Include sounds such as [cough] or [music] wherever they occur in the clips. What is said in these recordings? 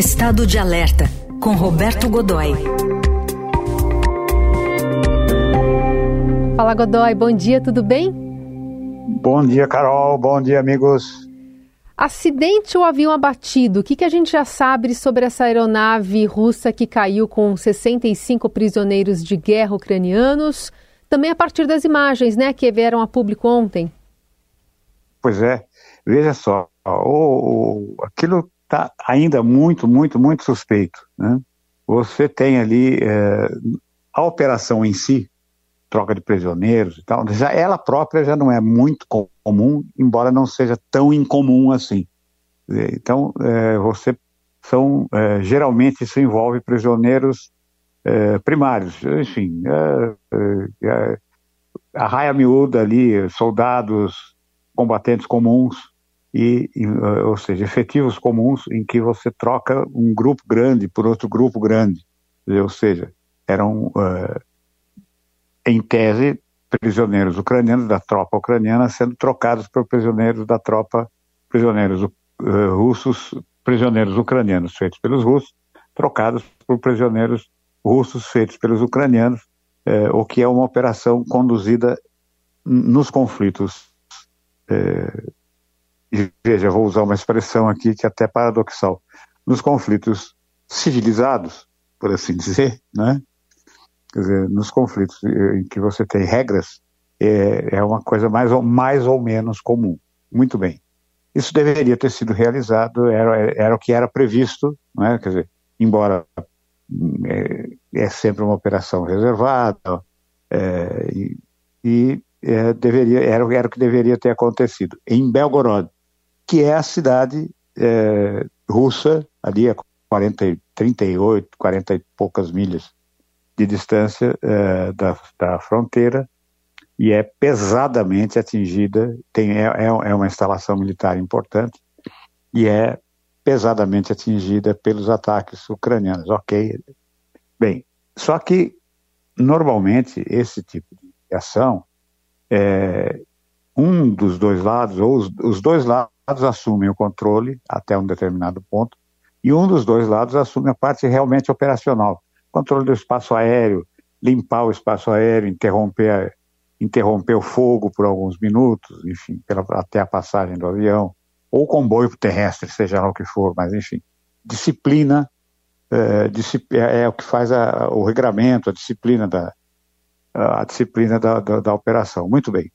Estado de Alerta, com Roberto Godoy. Fala Godoy, bom dia, tudo bem? Bom dia, Carol, bom dia, amigos. Acidente ou avião abatido? O que, que a gente já sabe sobre essa aeronave russa que caiu com 65 prisioneiros de guerra ucranianos? Também a partir das imagens né, que vieram a público ontem. Pois é, veja só, o, o aquilo está ainda muito, muito, muito suspeito. Né? Você tem ali é, a operação em si, troca de prisioneiros e tal, já, ela própria já não é muito comum, embora não seja tão incomum assim. Então, é, você são é, geralmente isso envolve prisioneiros é, primários, enfim, é, é, é, a raia miúda ali, soldados, combatentes comuns e, e, ou seja, efetivos comuns em que você troca um grupo grande por outro grupo grande, ou seja, eram em tese, prisioneiros ucranianos da tropa ucraniana sendo trocados por prisioneiros da tropa, prisioneiros uh, russos, prisioneiros ucranianos feitos pelos russos, trocados por prisioneiros russos feitos pelos ucranianos, uh, o que é uma operação conduzida nos conflitos. E veja, vou usar uma expressão aqui que é até paradoxal, nos conflitos civilizados, por assim dizer, [laughs] né? Quer dizer, nos conflitos em que você tem regras, é, é uma coisa mais ou, mais ou menos comum. Muito bem. Isso deveria ter sido realizado, era, era o que era previsto, não é? quer dizer, embora é, é sempre uma operação reservada, é, e, e é, deveria, era, era o que deveria ter acontecido. Em Belgorod, que é a cidade é, russa, ali a 40, 38, 40 e poucas milhas de distância uh, da, da fronteira e é pesadamente atingida, tem, é, é, é uma instalação militar importante e é pesadamente atingida pelos ataques ucranianos. Ok. Bem, só que normalmente esse tipo de ação, é, um dos dois lados, ou os, os, dois lados assumem o controle até um determinado ponto, e um dos dois lados assume a parte realmente operacional controle do espaço aéreo, limpar o espaço aéreo, interromper, interromper o fogo por alguns minutos, enfim, pela, até a passagem do avião, ou comboio terrestre, seja lá o que for, mas enfim, disciplina é, é, é o que faz a, o regramento, a disciplina da, a disciplina da, da, da operação. Muito bem.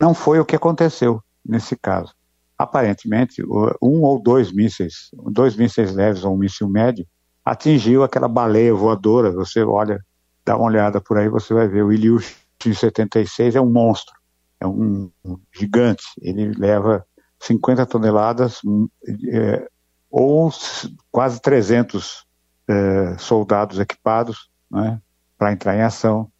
Não foi o que aconteceu nesse caso. Aparentemente, um ou dois mísseis, dois mísseis leves ou um míssil médio, atingiu aquela baleia voadora. Você olha, dá uma olhada por aí, você vai ver o Ilyushin 76 é um monstro, é um, gigante. Ele leva 50 toneladas é, ou quase 300 é, soldados equipados né, para entrar em ação.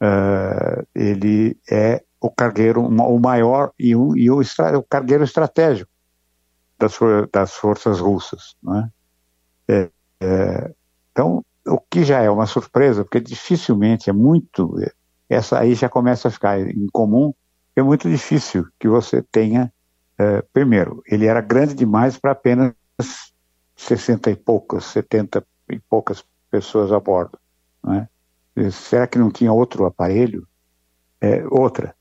É, ele é o cargueiro, o maior e, o, e o, o cargueiro estratégico das, das forças russas. Né? É, é, então, o que já é uma surpresa, porque dificilmente é muito, essa aí já começa a ficar incomum, é muito difícil que você tenha, é, primeiro, ele era grande demais para apenas 60 e poucas, 70 e poucas pessoas a bordo. Né? Será que não tinha outro aparelho? É, outra.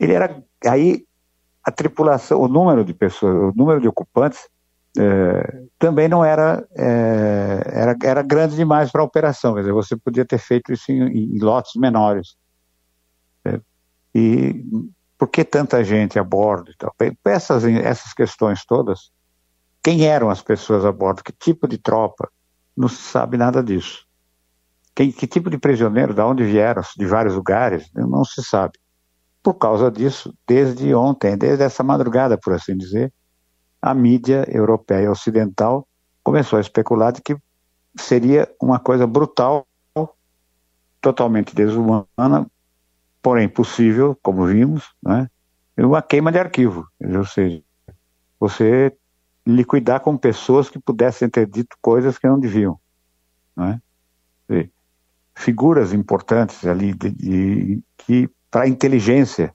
Ele era, aí a tripulação, o número de pessoas, o número de ocupantes é, também não era, é, era, era grande demais para a operação, quer dizer, você podia ter feito isso em, em lotes menores. É, e por que tanta gente a bordo? Então, essas, essas questões todas, quem eram as pessoas a bordo, que tipo de tropa, não se sabe nada disso. Quem, que tipo de prisioneiro, de onde vieram, de vários lugares, não se sabe. Por causa disso, desde ontem, desde essa madrugada, por assim dizer, a mídia europeia ocidental começou a especular de que seria uma coisa brutal, totalmente desumana, porém possível, como vimos, né? uma queima de arquivo, ou seja, você liquidar com pessoas que pudessem ter dito coisas que não deviam. Né? Figuras importantes ali de, de, que para a inteligência,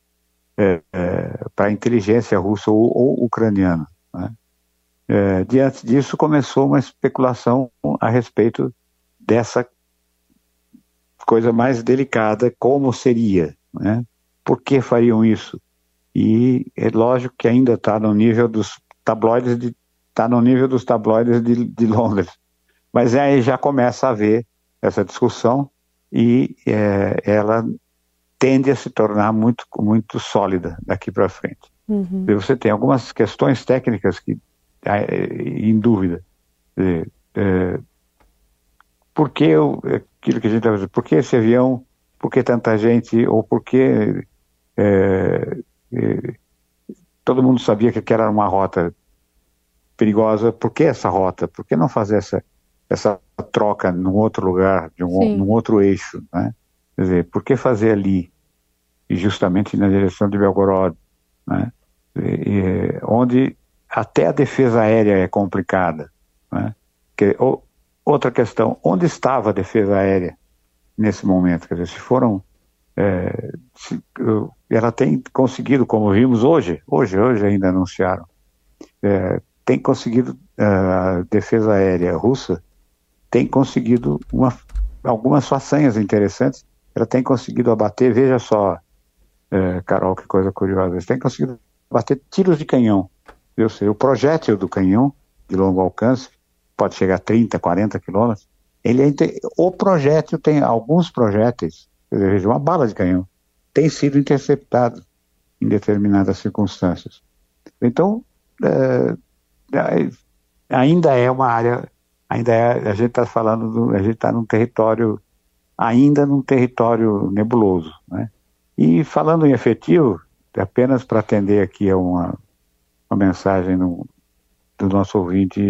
é, é, para a inteligência russa ou, ou ucraniana, né? É, diante disso, começou uma especulação a respeito dessa coisa mais delicada, como seria, né? Por que fariam isso? E é lógico que ainda está no nível dos tabloides de está no nível dos tabloides de, de, Londres. Mas aí já começa a haver essa discussão e é, ela tende a se tornar muito, muito sólida daqui para frente. Uhum. Você tem algumas questões técnicas que é, em dúvida. É, é, por que eu, aquilo que a gente está dizendo, por que esse avião, por que tanta gente, ou por que é, é, todo mundo sabia que era uma rota perigosa, por que essa rota? Por que não fazer essa, essa troca num outro lugar, de um, num outro eixo, né? Quer dizer, por que fazer ali, e justamente na direção de Belgorod, né? E, onde até a defesa aérea é complicada, né? Que, ou, outra questão, onde estava a defesa aérea nesse momento? Quer dizer, se foram é, se, ela tem conseguido, como vimos hoje, hoje, hoje ainda anunciaram, é, tem conseguido, a defesa aérea russa tem conseguido uma, algumas façanhas interessantes, ela tem conseguido abater, veja só, é, Carol, que coisa curiosa, tem conseguido abater tiros de canhão, eu sei, o projétil do canhão de longo alcance, pode chegar a 30, 40 quilômetros, ele é, o projétil tem alguns projéteis veja, uma bala de canhão, tem sido interceptado em determinadas circunstâncias. Então, é, é, ainda é uma área, ainda é, a gente está falando, do, a gente está num território, ainda num território nebuloso, né? E falando em efetivo, apenas para atender aqui a uma, uma mensagem no, do nosso ouvinte.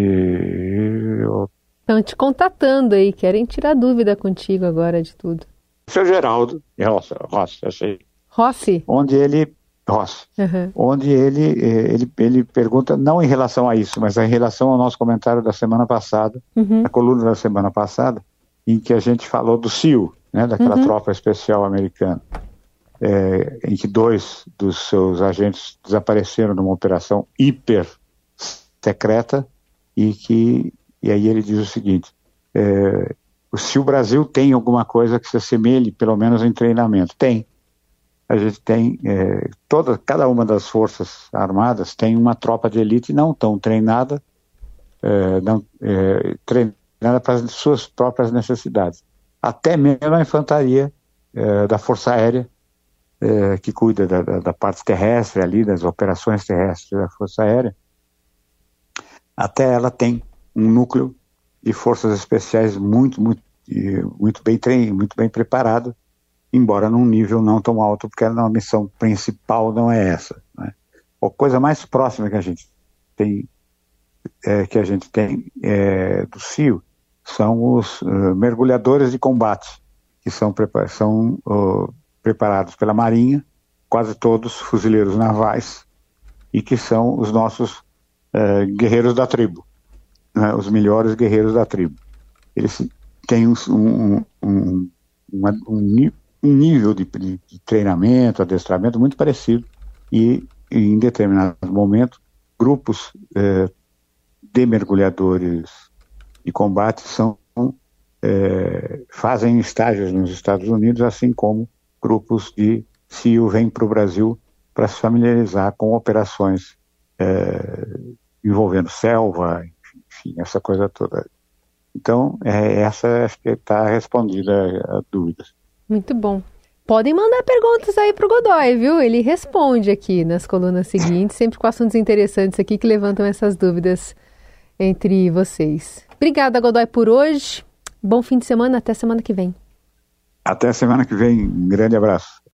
Estão te contatando aí, querem tirar dúvida contigo agora de tudo seu Geraldo Rossi, Rossi, achei. Rossi? Onde ele Rossi, uhum. onde ele, eh, ele, ele pergunta, não em relação a isso, mas em relação ao nosso comentário da semana passada, uhum. a coluna da semana passada, em que a gente falou do CIO, né, daquela uhum. tropa especial americana, é, em que dois dos seus agentes desapareceram numa operação hiper secreta e que e aí ele diz o seguinte: é, se o Brasil tem alguma coisa que se assemelhe, pelo menos em treinamento. Tem. A gente tem, é, toda, cada uma das forças armadas tem uma tropa de elite não tão treinada, é, não, é, treinada para as suas próprias necessidades. Até mesmo a infantaria é, da Força Aérea, é, que cuida da, da, da parte terrestre ali, das operações terrestres da Força Aérea, até ela tem um núcleo de forças especiais muito, muito muito bem treinado, muito bem preparado, embora num nível não tão alto, porque a missão principal não é essa. Né? A coisa mais próxima que a gente tem, é, que a gente tem é, do CIO são os uh, mergulhadores de combate, que são, são uh, preparados pela Marinha, quase todos fuzileiros navais, e que são os nossos uh, guerreiros da tribo, né? os melhores guerreiros da tribo. Eles tem um, um, um, uma, um, nível de, de, treinamento, adestramento muito parecido e em determinado momento grupos é, de mergulhadores de combate são é, fazem estágios nos Estados Unidos, assim como grupos de CIO vêm para o Brasil para se familiarizar com operações é, envolvendo selva, enfim, essa coisa toda. Então, é, essa acho que está respondida a dúvidas. Muito bom. Podem mandar perguntas aí para o Godoy, viu? Ele responde aqui nas colunas seguintes, sempre com assuntos interessantes aqui que levantam essas dúvidas entre vocês. Obrigada, Godoy, por hoje. Bom fim de semana, até semana que vem. Até semana que vem. Um grande abraço.